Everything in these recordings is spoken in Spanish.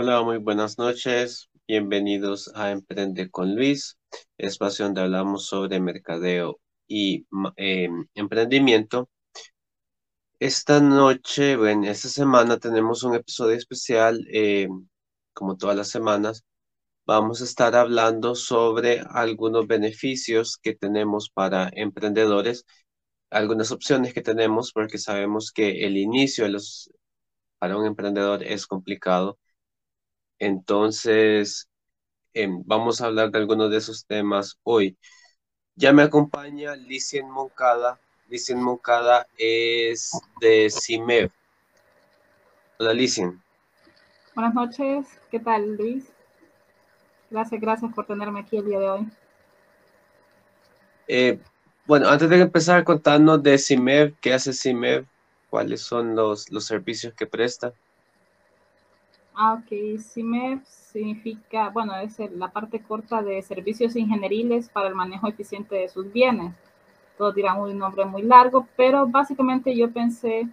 Hola, muy buenas noches. Bienvenidos a Emprende con Luis, espacio donde hablamos sobre mercadeo y em, emprendimiento. Esta noche, bueno, esta semana tenemos un episodio especial, em, como todas las semanas. Vamos a estar hablando sobre algunos beneficios que tenemos para emprendedores, algunas opciones que tenemos, porque sabemos que el inicio de los, para un emprendedor es complicado entonces, em, vamos a hablar de algunos de esos temas hoy. Ya me acompaña Licien Moncada. Licien Moncada es de CIMEV. Hola, Licien. Buenas noches. ¿Qué tal, Luis? Gracias, gracias por tenerme aquí el día de hoy. Eh, bueno, antes de empezar, contarnos de CIMEV, ¿qué hace CIMEV? ¿Cuáles son los, los servicios que presta? Ah, ok. CIMEF significa, bueno, es la parte corta de servicios ingenieriles para el manejo eficiente de sus bienes. Todos dirán un nombre muy largo, pero básicamente yo pensé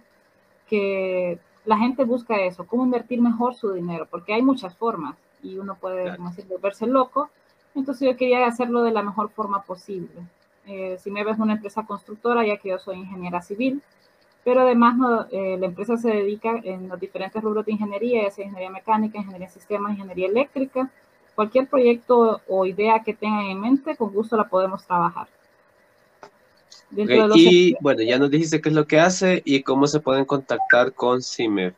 que la gente busca eso, cómo invertir mejor su dinero, porque hay muchas formas y uno puede, como decir, volverse loco. Entonces yo quería hacerlo de la mejor forma posible. Eh, CIMEF es una empresa constructora, ya que yo soy ingeniera civil pero además eh, la empresa se dedica en los diferentes rubros de ingeniería, ya sea ingeniería mecánica, ingeniería de sistemas, ingeniería eléctrica. Cualquier proyecto o idea que tengan en mente, con gusto la podemos trabajar. y bueno, ya nos dijiste qué es lo que hace y cómo se pueden contactar con CIMER.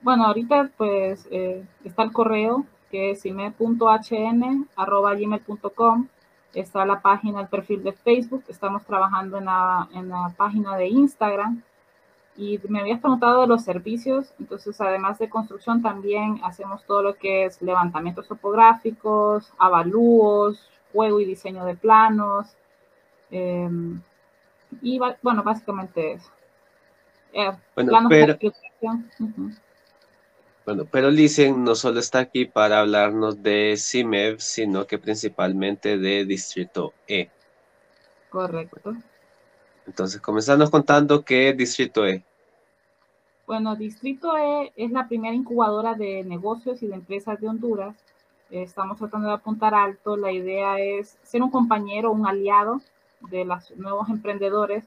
Bueno, ahorita pues eh, está el correo que es cime.hn.gmail.com está la página, el perfil de Facebook, estamos trabajando en la, en la página de Instagram. Y me habías preguntado de los servicios, entonces además de construcción también hacemos todo lo que es levantamientos topográficos, avalúos, juego y diseño de planos. Em, y bueno, básicamente eso. Eh, bueno, pero, bueno, pero Licen no solo está aquí para hablarnos de CIMEV, sino que principalmente de Distrito E. Correcto. Entonces, comenzamos contando qué es Distrito E. Bueno, Distrito E es la primera incubadora de negocios y de empresas de Honduras. Estamos tratando de apuntar alto. La idea es ser un compañero, un aliado de los nuevos emprendedores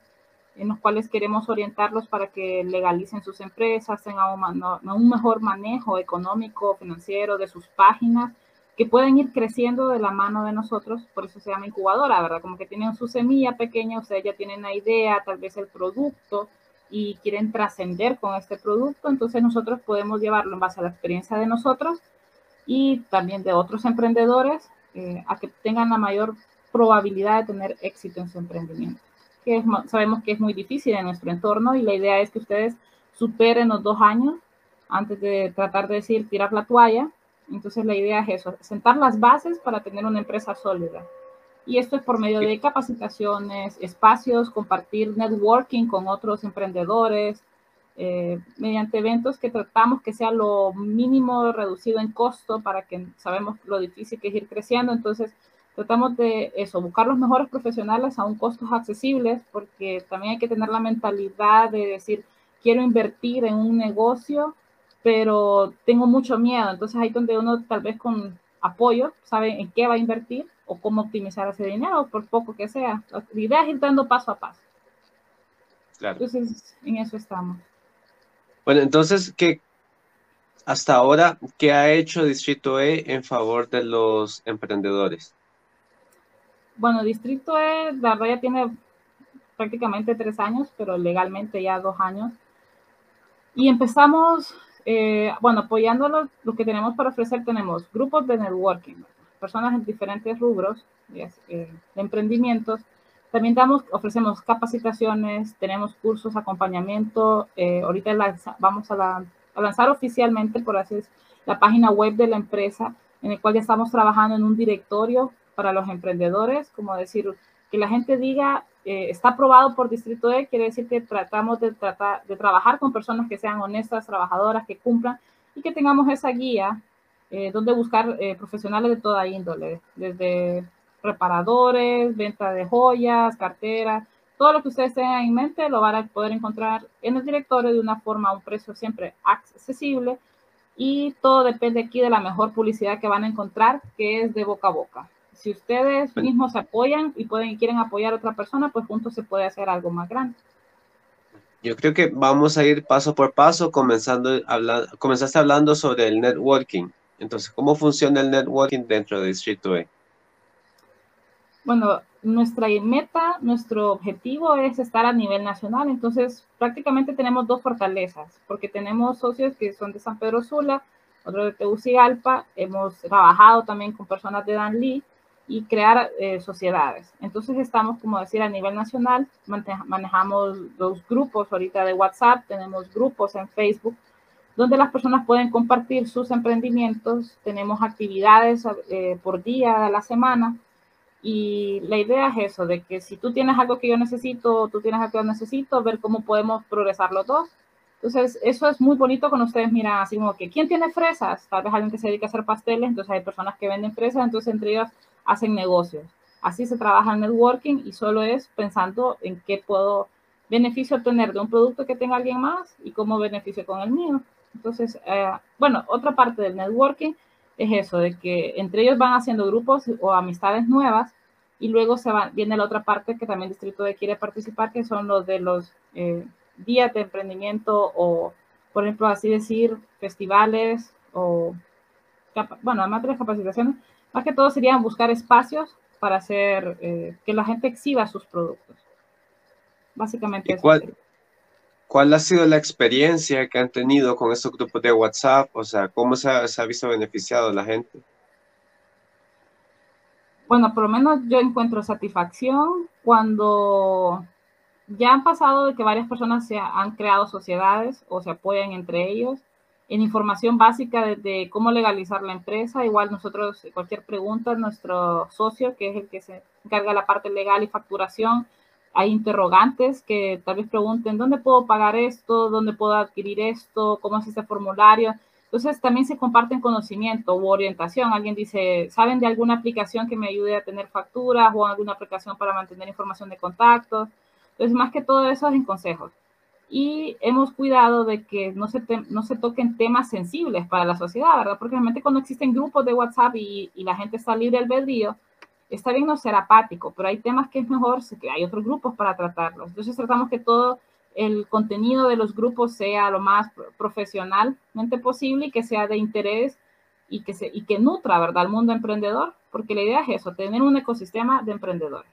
en los cuales queremos orientarlos para que legalicen sus empresas, tengan un, mejor manejo económico, financiero de sus páginas, que pueden ir creciendo de la mano de nosotros, por eso se llama incubadora, ¿verdad? Como que tienen su semilla pequeña, ustedes ya tienen la idea, tal vez el producto, y quieren trascender con este producto, entonces nosotros podemos llevarlo en base a la experiencia de nosotros y también de otros emprendedores eh, a que tengan la mayor probabilidad de tener éxito en su emprendimiento que sabemos que es muy difícil en nuestro entorno y la idea es que ustedes superen los dos años antes de tratar de decir tirar la toalla. Entonces la idea es eso, sentar las bases para tener una empresa sólida. Y esto es por medio de capacitaciones, espacios, compartir networking con otros emprendedores, eh, mediante eventos que tratamos que sea lo mínimo reducido en costo para que sabemos lo difícil que es ir creciendo. Entonces, tratamos de eso, buscar los mejores profesionales a un costos accesibles, porque también hay que tener la mentalidad de decir, quiero invertir en un negocio, pero tengo mucho miedo. Entonces ahí donde uno tal vez con apoyo sabe en qué va a invertir o cómo optimizar ese dinero, por poco que sea. La idea es ir dando paso a paso. Claro. Entonces, en eso estamos. Bueno, entonces, ¿qué, hasta ahora, ¿qué ha hecho Distrito E en favor de los emprendedores? Bueno, Distrito E, la verdad ya tiene prácticamente tres años, pero legalmente ya dos años. Y empezamos, eh, bueno, apoyándolo, lo que tenemos para ofrecer, tenemos grupos de networking, personas en diferentes rubros eh, de emprendimientos. También damos, ofrecemos capacitaciones, tenemos cursos, acompañamiento. Eh, ahorita vamos a, a, lanzar oficialmente, por así decirlo, la página web de la empresa, en el cual ya estamos trabajando en un directorio para los emprendedores, como decir, que la gente diga, eh, está aprobado por Distrito E, quiere decir que tratamos de, tratar, de trabajar con personas que sean honestas, trabajadoras, que cumplan y que tengamos esa guía eh, donde buscar eh, profesionales de toda índole, desde reparadores, venta de joyas, carteras, todo lo que ustedes tengan en mente lo van a poder encontrar en el directorio de una forma a un precio siempre accesible y todo depende aquí de la mejor publicidad que van a encontrar, que es de boca a boca. Si ustedes mismos se apoyan y pueden quieren apoyar a otra persona, pues juntos se puede hacer algo más grande. Yo creo que vamos a ir paso por paso, comenzando hablando, comenzaste hablando sobre el networking. Entonces, ¿cómo funciona el networking dentro de Distrito E? Bueno, nuestra meta, nuestro objetivo es estar a nivel nacional. Entonces, prácticamente tenemos dos fortalezas, porque tenemos socios que son de San Pedro Sula, otro de Tegucigalpa. Hemos trabajado también con personas de Danlí y crear eh, sociedades. Entonces, estamos, como decir, a nivel nacional. Manejamos los grupos ahorita de WhatsApp, tenemos grupos en Facebook donde las personas pueden compartir sus emprendimientos. Tenemos actividades eh, por día a la semana y la idea es eso, de que si tú tienes algo que yo necesito, tú tienes algo que yo necesito, ver cómo podemos progresar los dos. Entonces, eso es muy bonito cuando ustedes miran así como que, ¿quién tiene fresas? Tal vez alguien que se dedica a hacer pasteles, entonces hay personas que venden fresas, entonces entre ellas hacen negocios. Así se trabaja en networking y solo es pensando en qué puedo beneficio obtener de un producto que tenga alguien más y cómo beneficio con el mío. Entonces, eh, bueno, otra parte del networking es eso, de que entre ellos van haciendo grupos o amistades nuevas y luego se va, viene la otra parte que también el Distrito de quiere participar, que son los de los eh, días de emprendimiento o, por ejemplo, así decir, festivales o, bueno, además de las capacitaciones, más que todo serían buscar espacios para hacer eh, que la gente exhiba sus productos. Básicamente eso. ¿Cuál ha sido la experiencia que han tenido con estos grupos de WhatsApp? O sea, ¿cómo se ha, visto beneficiado la gente? Bueno, por lo menos yo encuentro satisfacción cuando ya han pasado de que varias personas se han creado sociedades o se apoyan entre ellos en información básica de, de, cómo legalizar la empresa. Igual nosotros, cualquier pregunta, nuestro socio, que es el que se encarga de la parte legal y facturación, hay interrogantes que tal vez pregunten, ¿dónde puedo pagar esto? ¿Dónde puedo adquirir esto? ¿Cómo es este formulario? Entonces también se comparten conocimiento u orientación. Alguien dice, ¿saben de alguna aplicación que me ayude a tener facturas o alguna aplicación para mantener información de contactos? Entonces, más que todo eso es en consejos. Y hemos cuidado de que no se, no se toquen temas sensibles para la sociedad, ¿verdad? Porque realmente cuando existen grupos de WhatsApp y, y la gente está libre albedrío, está bien no ser apático, pero hay temas que es mejor, que hay otros grupos para tratarlos. Entonces tratamos que todo el contenido de los grupos sea lo más profesionalmente posible y que sea de interés y que, se, y que nutra, ¿verdad?, al mundo emprendedor, porque la idea es eso, tener un ecosistema de emprendedores.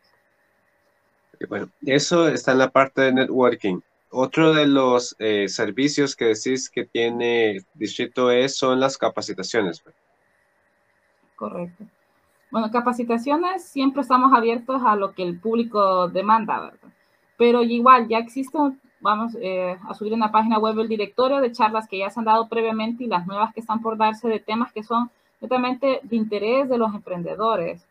Bueno, eso está en la parte de networking. Otro de los eh, servicios que decís que tiene Distrito E son las capacitaciones. Correcto. Bueno, capacitaciones siempre estamos abiertos a lo que el público demanda, ¿verdad? Pero igual ya existe, vamos eh, a subir en la página web el directorio de charlas que ya se han dado previamente y las nuevas que están por darse de temas que son totalmente de interés de los emprendedores.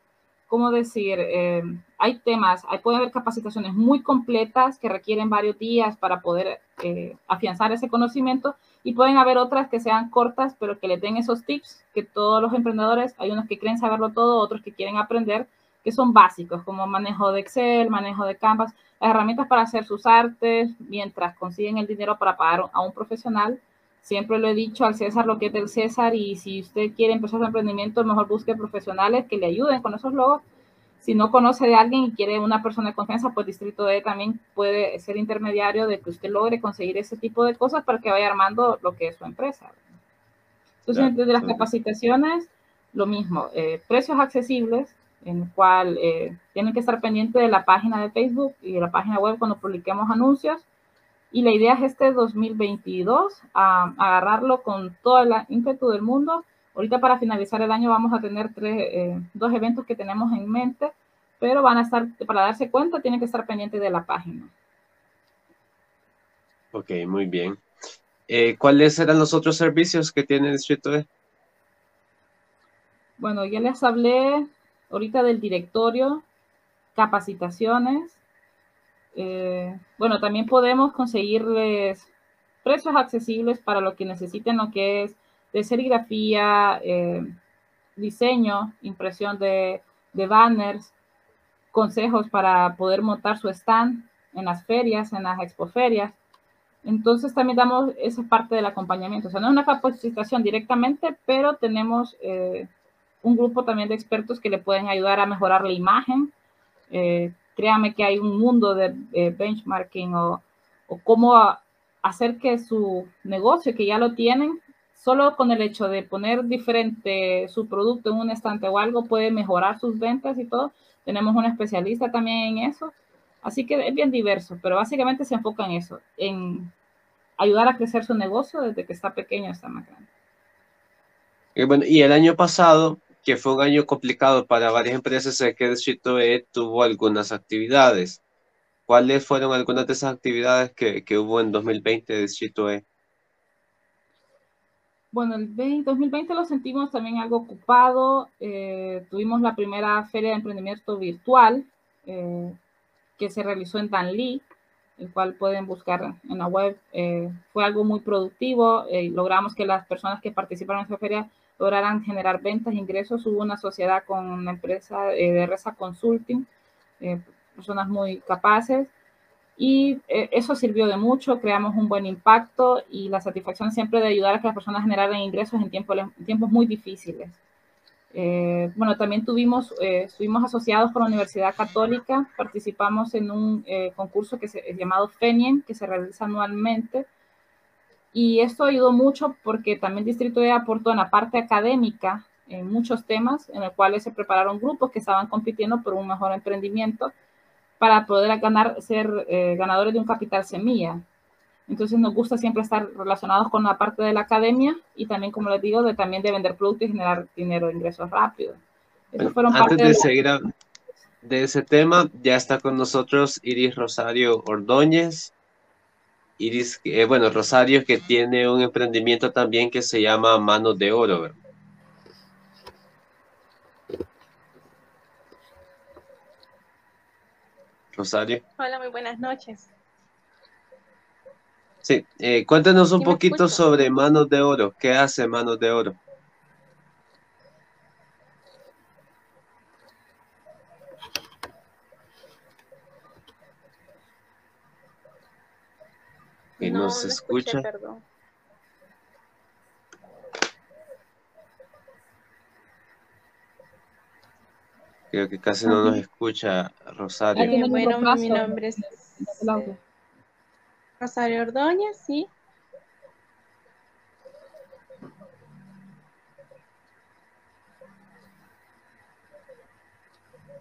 ¿Cómo decir? Eh, hay temas, hay, puede haber capacitaciones muy completas que requieren varios días para poder eh, afianzar ese conocimiento y pueden haber otras que sean cortas, pero que le den esos tips que todos los emprendedores, hay unos que creen saberlo todo, otros que quieren aprender, que son básicos, como manejo de Excel, manejo de Canvas, herramientas para hacer sus artes, mientras consiguen el dinero para pagar a un profesional. Siempre lo he dicho al César lo que es del César y si usted quiere empezar su emprendimiento, mejor busque profesionales que le ayuden con esos logos si no conoce de alguien y quiere una persona de confianza, pues Distrito D también puede ser intermediario de que usted logre conseguir ese tipo de cosas para que vaya armando lo que es su empresa. Entonces, las capacitaciones, lo mismo, eh, precios accesibles, en el cual eh, tienen que estar pendientes de la página de Facebook y de la página web cuando publiquemos anuncios. Y la idea es este 2022, a, agarrarlo con toda la ímpetu del mundo Ahorita para finalizar el año vamos a tener tres, eh, dos eventos que tenemos en mente, pero van a estar, para darse cuenta, tienen que estar pendientes de la página. Ok, muy bien. Eh, ¿Cuáles eran los otros servicios que tiene el Distrito E? Bueno, ya les hablé ahorita del directorio, capacitaciones. Eh, bueno, también podemos conseguirles precios accesibles para lo que necesiten, lo que es de serigrafía, eh, diseño, impresión de, banners, consejos para poder montar su stand en las ferias, en las expoferias. Entonces también damos esa parte del acompañamiento. O sea, no es una capacitación directamente, pero tenemos eh, un grupo también de expertos que le pueden ayudar a mejorar la imagen. Eh, créame que hay un mundo de, benchmarking o, o, cómo hacer que su negocio, que ya lo tienen, solo con el hecho de poner diferente su producto en un estante o algo, puede mejorar sus ventas y todo. Tenemos un especialista también en eso. Así que es bien diverso, pero básicamente se enfoca en eso, en ayudar a crecer su negocio desde que está pequeño hasta más grande. Y el año pasado, que fue un año complicado para varias empresas, sé que Distrito E tuvo algunas actividades. ¿Cuáles fueron algunas de esas actividades que, que hubo en 2020 de Distrito E? Bueno, el 2020 lo sentimos también algo ocupado. Eh, tuvimos la primera feria de emprendimiento virtual eh, que se realizó en Danlí, el cual pueden buscar en la web. Eh, fue algo muy productivo. logramos que las personas que participaron en esa feria lograran generar ventas, ingresos. Hubo una sociedad con una empresa de Reza Consulting, personas muy capaces y eh, eso sirvió de mucho, creamos un buen impacto y la satisfacción siempre de ayudar a que las personas generaran ingresos en, tiempos muy difíciles. Eh, bueno, también tuvimos, eh, estuvimos asociados con la Universidad Católica, participamos en un concurso que se, llamado FENIEN, que se realiza anualmente, y esto ayudó mucho porque también Distrito E aportó en la parte académica en muchos temas en los cuales se prepararon grupos que estaban compitiendo por un mejor emprendimiento para poder ganar, ser eh, ganadores de un capital semilla. Entonces nos gusta siempre estar relacionados con la parte de la academia y también, como les digo, de, también de vender productos y generar dinero, ingresos rápidos. antes de, seguir de ese tema, ya está con nosotros Iris Rosario Ordóñez. Iris, eh, bueno, Rosario que tiene un emprendimiento también que se llama Manos de Oro, ¿verdad? Rosario. Hola, muy buenas noches. Sí, eh, cuéntanos un poquito sobre Manos de Oro. ¿Qué hace Manos de Oro? Y no, se escucha. perdón. Creo que casi no nos escucha Rosario. bueno, mi nombre es Rosario Ordóñez, sí.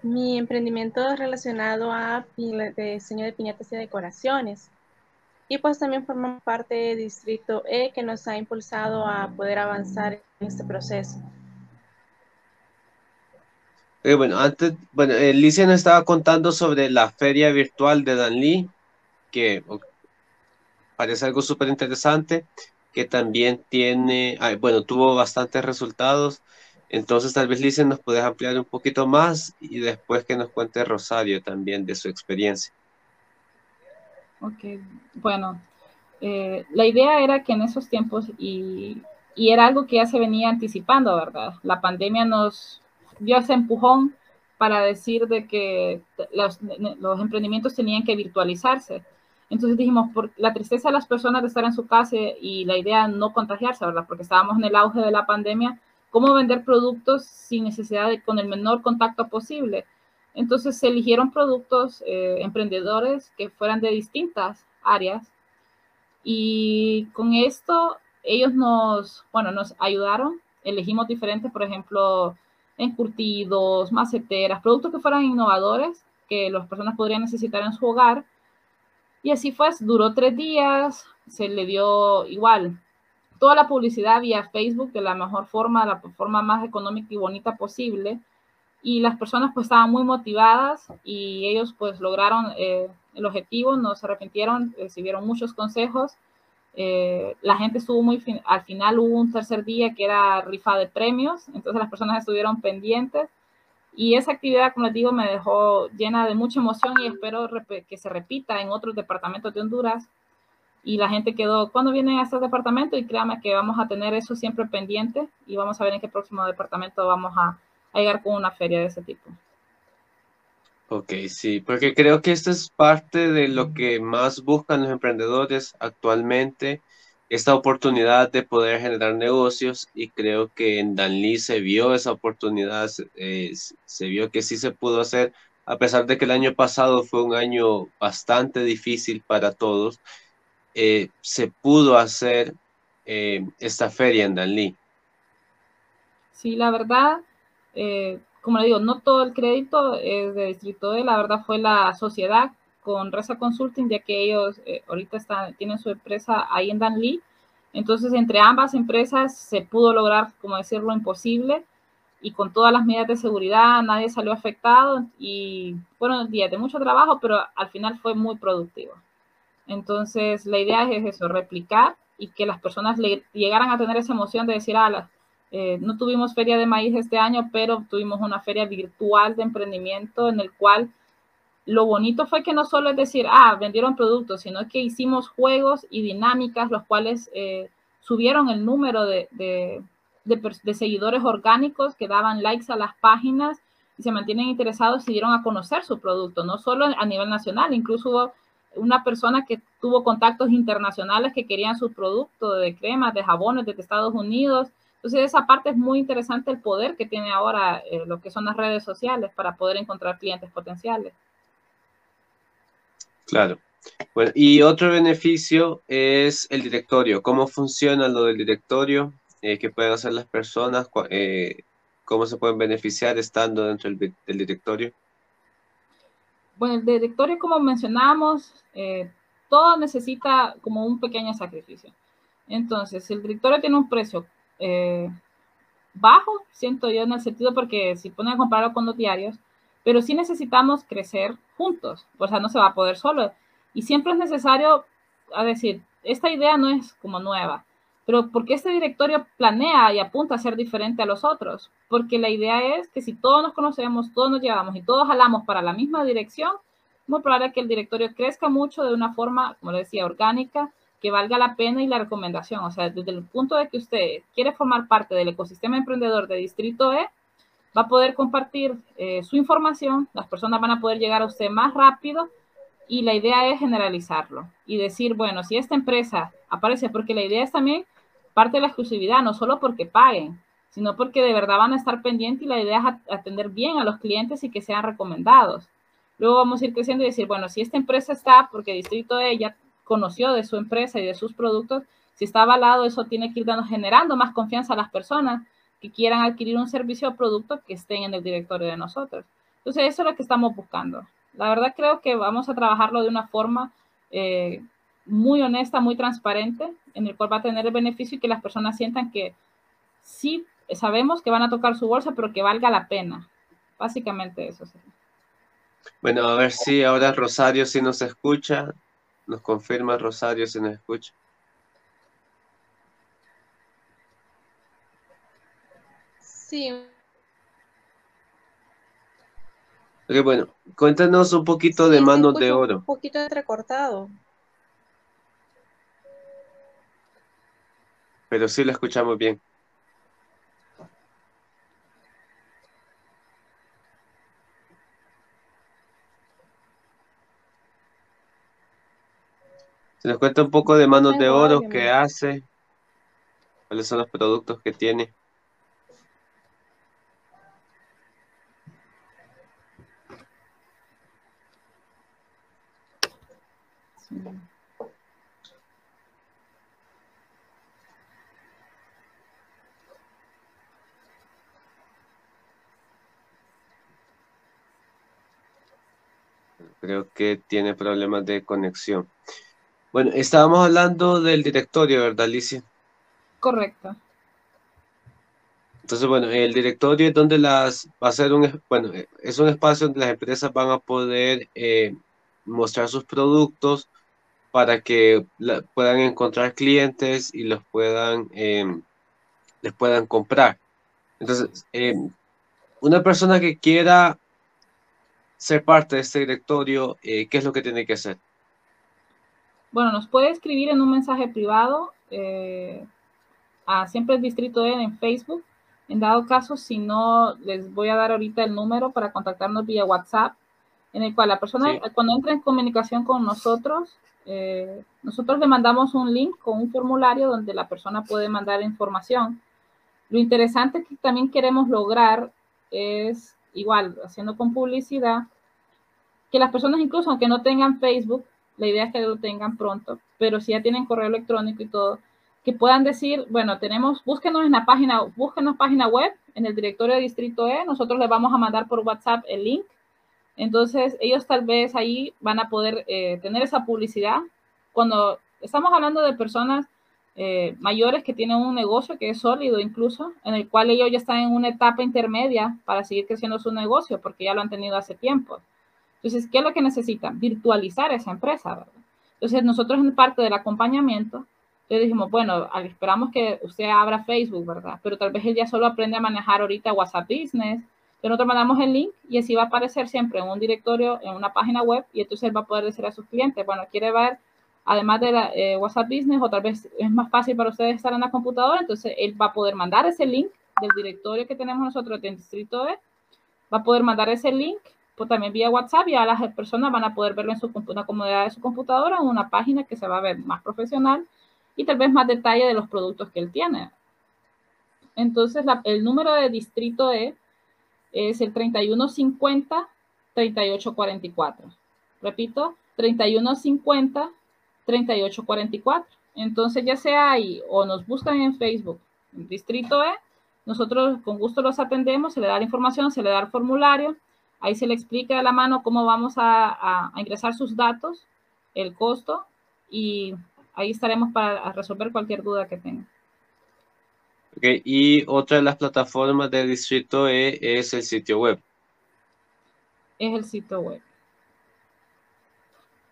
Mi emprendimiento es relacionado a diseño de piñatas y decoraciones. Y pues también formamos parte del Distrito E que nos ha impulsado a poder avanzar en este proceso. Eh, bueno, antes, bueno, Alicia nos estaba contando sobre la feria virtual de Danlí, que parece algo súper interesante, que también tiene, bueno, tuvo bastantes resultados. Entonces, tal vez Licia nos puedes ampliar un poquito más y después que nos cuente Rosario también de su experiencia. Ok, bueno, eh, la idea era que en esos tiempos, y, y era algo que ya se venía anticipando, ¿verdad? La pandemia nos, dio ese empujón para decir de que los, los, emprendimientos tenían que virtualizarse. Entonces dijimos, por la tristeza de las personas de estar en su casa y la idea de no contagiarse, ¿verdad? Porque estábamos en el auge de la pandemia, ¿cómo vender productos sin necesidad de, con el menor contacto posible? Entonces se eligieron productos eh, emprendedores que fueran de distintas áreas y con esto ellos nos, bueno, nos ayudaron, elegimos diferentes, por ejemplo, encurtidos, maceteras, productos que fueran innovadores, que las personas podrían necesitar en su hogar. Y así fue, duró tres días, se le dio igual toda la publicidad vía Facebook de la mejor forma, la forma más económica y bonita posible. Y las personas pues estaban muy motivadas y ellos pues lograron eh, el objetivo, no se arrepintieron, recibieron muchos consejos eh, la gente estuvo muy, al final hubo un tercer día que era rifa de premios, entonces las personas estuvieron pendientes y esa actividad, como les digo, me dejó llena de mucha emoción y espero que se repita en otros departamentos de Honduras. Y la gente quedó, ¿cuándo vienen a estos departamentos? Y créanme que vamos a tener eso siempre pendiente y vamos a ver en qué próximo departamento vamos a, a llegar con una feria de ese tipo. Ok, sí, porque creo que esto es parte de lo que más buscan los emprendedores actualmente, esta oportunidad de poder generar negocios y creo que en Danlí se vio esa oportunidad, eh, se vio que sí se pudo hacer, a pesar de que el año pasado fue un año bastante difícil para todos, eh, se pudo hacer eh, esta feria en Danlí. Sí, la verdad, como le digo, no todo el crédito es de Distrito E, la verdad fue la sociedad con Reza Consulting, ya que ellos eh, ahorita están, tienen su empresa ahí en Danlí. Entonces, entre ambas empresas se pudo lograr, como decir, lo imposible y con todas las medidas de seguridad nadie salió afectado y fueron días de mucho trabajo, pero al final fue muy productivo. Entonces, la idea es eso, replicar y que las personas llegaran a tener esa emoción de decir, ah, eh, no tuvimos feria de maíz este año, pero tuvimos una feria virtual de emprendimiento en el cual lo bonito fue que no solo es decir, ah, vendieron productos, sino que hicimos juegos y dinámicas, los cuales eh, subieron el número de, de, seguidores orgánicos que daban likes a las páginas y se mantienen interesados y dieron a conocer su producto, no solo a nivel nacional, incluso hubo una persona que tuvo contactos internacionales que querían su producto de cremas, de jabones desde Estados Unidos entonces, esa parte es muy interesante el poder que tiene ahora eh, lo que son las redes sociales para poder encontrar clientes potenciales. Claro. Bueno, y otro beneficio es el directorio. ¿Cómo funciona lo del directorio? Eh, ¿Qué pueden hacer las personas? Eh, ¿Cómo se pueden beneficiar estando dentro del, directorio? Bueno, el directorio, como mencionábamos, todo necesita como un pequeño sacrificio. Entonces, el directorio tiene un precio eh, bajo, siento yo en el sentido porque si ponen a compararlo con los diarios, pero sí necesitamos crecer juntos, o sea, no se va a poder solo. Y siempre es necesario, decir, esta idea no es como nueva, pero porque este directorio planea y apunta a ser diferente a los otros? Porque la idea es que si todos nos conocemos, todos nos llevamos y todos jalamos para la misma dirección, muy probable que el directorio crezca mucho de una forma, como le decía, orgánica, que valga la pena y la recomendación. O sea, desde el punto de que usted quiere formar parte del ecosistema emprendedor de Distrito E, va a poder compartir eh, su información, las personas van a poder llegar a usted más rápido y la idea es generalizarlo y decir, bueno, si esta empresa aparece, porque la idea es también parte de la exclusividad, no solo porque paguen, sino porque de verdad van a estar pendientes y la idea es atender bien a los clientes y que sean recomendados. Luego vamos a ir creciendo y decir, bueno, si esta empresa está, porque Distrito E ya conoció de su empresa y de sus productos, si está avalado, eso tiene que ir dando, generando más confianza a las personas que quieran adquirir un servicio o producto que estén en el directorio de nosotros. Entonces, eso es lo que estamos buscando. La verdad creo que vamos a trabajarlo de una forma eh, muy honesta, muy transparente, en el cual va a tener el beneficio y que las personas sientan que sí sabemos que van a tocar su bolsa, pero que valga la pena. Básicamente eso. Bueno, a ver si ahora Rosario sí nos escucha. Nos confirma Rosario si nos escucha. Sí. Ok, bueno, cuéntanos un poquito de manos de oro. Un poquito entrecortado. Pero sí lo escuchamos bien. Se nos cuenta un poco de manos de oro, qué hace, cuáles son los productos que tiene. Creo que tiene problemas de conexión. Bueno, estábamos hablando del directorio, ¿verdad, Alicia? Correcto. Entonces, bueno, el directorio es donde las va a ser un, bueno, es un espacio donde las empresas van a poder eh, mostrar sus productos para que puedan encontrar clientes y los puedan, em, les puedan comprar. Entonces, em, una persona que quiera ser parte de este directorio, eh, ¿qué es lo que tiene que hacer? Bueno, nos puede escribir en un mensaje privado eh, a siempre el distrito en Facebook. En dado caso, si no, les voy a dar ahorita el número para contactarnos vía WhatsApp. en el cual la persona cuando entra en comunicación con nosotros, eh, nosotros le mandamos un link con un formulario donde la persona puede mandar información. Lo interesante que también queremos lograr es, igual, haciendo con publicidad, que las personas incluso aunque no tengan Facebook, la idea es que lo tengan pronto, pero si ya tienen correo electrónico y todo, que puedan decir, bueno, tenemos, búsquenos en la página, búsquenos página web, en el directorio de Distrito E, nosotros les vamos a mandar por WhatsApp el link. Entonces, ellos tal vez ahí van a poder eh, tener esa publicidad. Cuando estamos hablando de personas eh, mayores que tienen un negocio que es sólido incluso, en el cual ellos ya están en una etapa intermedia para seguir creciendo su negocio, porque ya lo han tenido hace tiempo. Entonces, ¿qué es lo que necesitan? Virtualizar esa empresa, ¿verdad? Entonces, nosotros en parte del acompañamiento, le dijimos, bueno, esperamos que usted abra Facebook, ¿verdad? Pero tal vez él ya solo aprende a manejar ahorita WhatsApp Business. Pero nosotros mandamos el link y así va a aparecer siempre en un directorio, en una página web, y entonces él va a poder decir a sus clientes, bueno, quiere ver, además de la, eh, WhatsApp Business, o tal vez es más fácil para ustedes estar en la computadora, entonces él va a poder mandar ese link del directorio que tenemos nosotros en Distrito E, va a poder mandar ese link pues también vía WhatsApp y a las personas van a poder verlo en su una comodidad de su computadora en una página que se va a ver más profesional y tal vez más detalle de los productos que él tiene. Entonces, el número de distrito E es el 3150-3844. Repito, 3150-3844. Entonces, ya sea ahí o nos buscan en Facebook, en distrito E, nosotros con gusto los atendemos, se le da la información, se le da el formulario Ahí se le explica a la mano cómo vamos a, ingresar sus datos, el costo y ahí estaremos para resolver cualquier duda que tenga. Okay. Y otra de las plataformas del distrito E es el sitio web. Es el sitio web.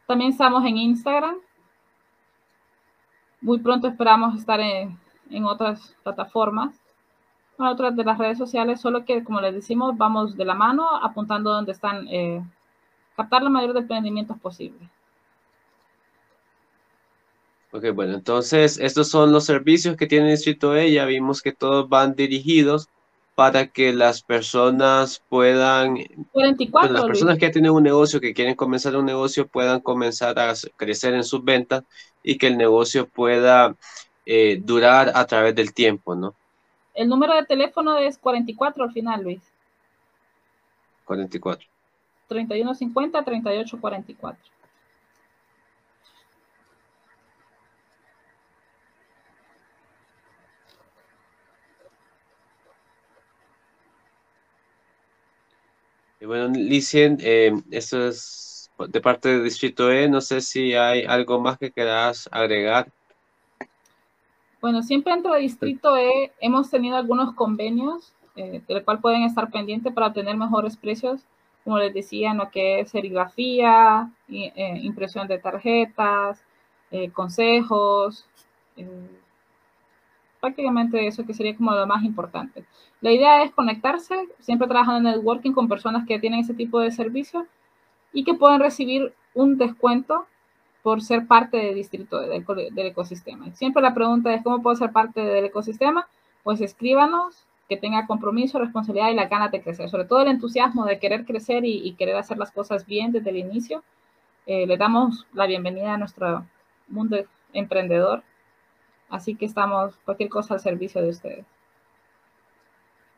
También estamos en Instagram. Muy pronto esperamos estar en, en otras plataformas otras de las redes sociales, solo que, como les decimos, vamos de la mano apuntando donde están, eh, captar la mayor de emprendimientos posible. Ok, bueno, entonces estos son los servicios que tiene Distrito E. Ya vimos que todos van dirigidos para que las personas puedan, 44, las personas que tienen un negocio, que quieren comenzar un negocio, puedan comenzar a crecer en sus ventas y que el negocio pueda eh, durar a través del tiempo, ¿no? El número de teléfono es 44 al final, Luis. 44. 3150 3844. Y bueno, Licien, eh, esto es de parte del Distrito E. No sé si hay algo más que quieras agregar. Bueno, siempre dentro de Distrito E hemos tenido algunos convenios eh, del cual pueden estar pendientes para obtener mejores precios, como les decía, en lo que es serigrafía, eh, impresión de tarjetas, eh, consejos, prácticamente eso que sería como lo más importante. La idea es conectarse, siempre trabajando en networking con personas que tienen ese tipo de servicio y que puedan recibir un descuento por ser parte del distrito del, ecosistema. Siempre la pregunta es, ¿cómo puedo ser parte del ecosistema? Pues escríbanos, que tenga compromiso, responsabilidad y la gana de crecer. Sobre todo el entusiasmo de querer crecer y, querer hacer las cosas bien desde el inicio. Eh, le damos la bienvenida a nuestro mundo emprendedor. Así que estamos cualquier cosa al servicio de ustedes.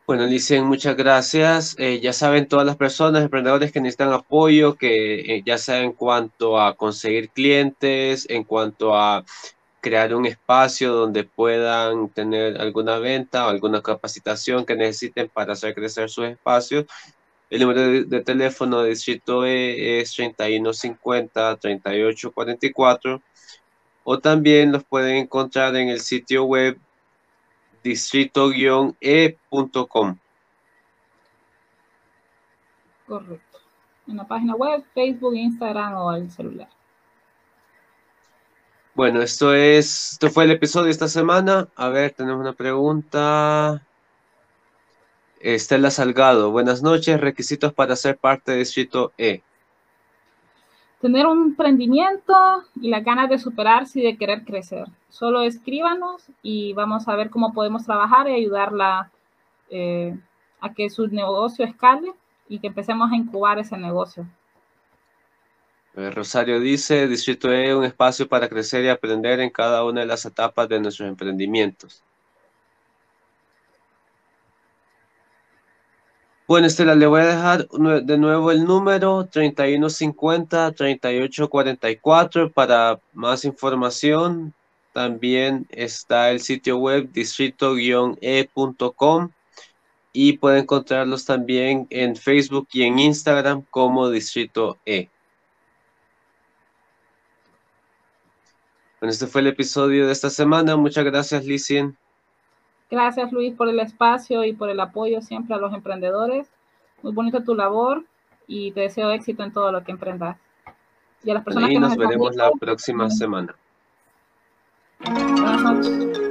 Bueno, dicen muchas gracias. Eh, ya saben todas las personas, emprendedores que necesitan apoyo, que eh, ya sea en cuanto a conseguir clientes, en cuanto a crear un espacio donde puedan tener alguna venta o alguna capacitación que necesiten para hacer crecer sus espacios. El número de, teléfono de Distrito E es 3150-3844 o también los pueden encontrar en el sitio web distrito-e.com. Correcto. En la página web, Facebook, Instagram o el celular. Bueno, esto es, esto fue el episodio de esta semana. A ver, tenemos una pregunta. Estela Salgado, buenas noches. Requisitos para ser parte de Distrito E tener un emprendimiento y las ganas de superarse y de querer crecer. Solo escríbanos y vamos a ver cómo podemos trabajar y ayudarla eh, a que su negocio escale y que empecemos a incubar ese negocio Rosario dice, Distrito E, un espacio para crecer y aprender en cada una de las etapas de nuestros emprendimientos. Bueno, Estela, le voy a dejar de nuevo el número 3150-3844 para más información. También está el sitio web distrito-e.com y pueden encontrarlos también en Facebook y en Instagram como Distrito E. Bueno, este fue el episodio de esta semana. Muchas gracias, Licien. Gracias, Luis, por el espacio y por el apoyo siempre a los emprendedores. Muy bonita tu labor y te deseo éxito en todo lo que emprendas. Y a las personas que nos, nos veremos la próxima semana. Buenas noches.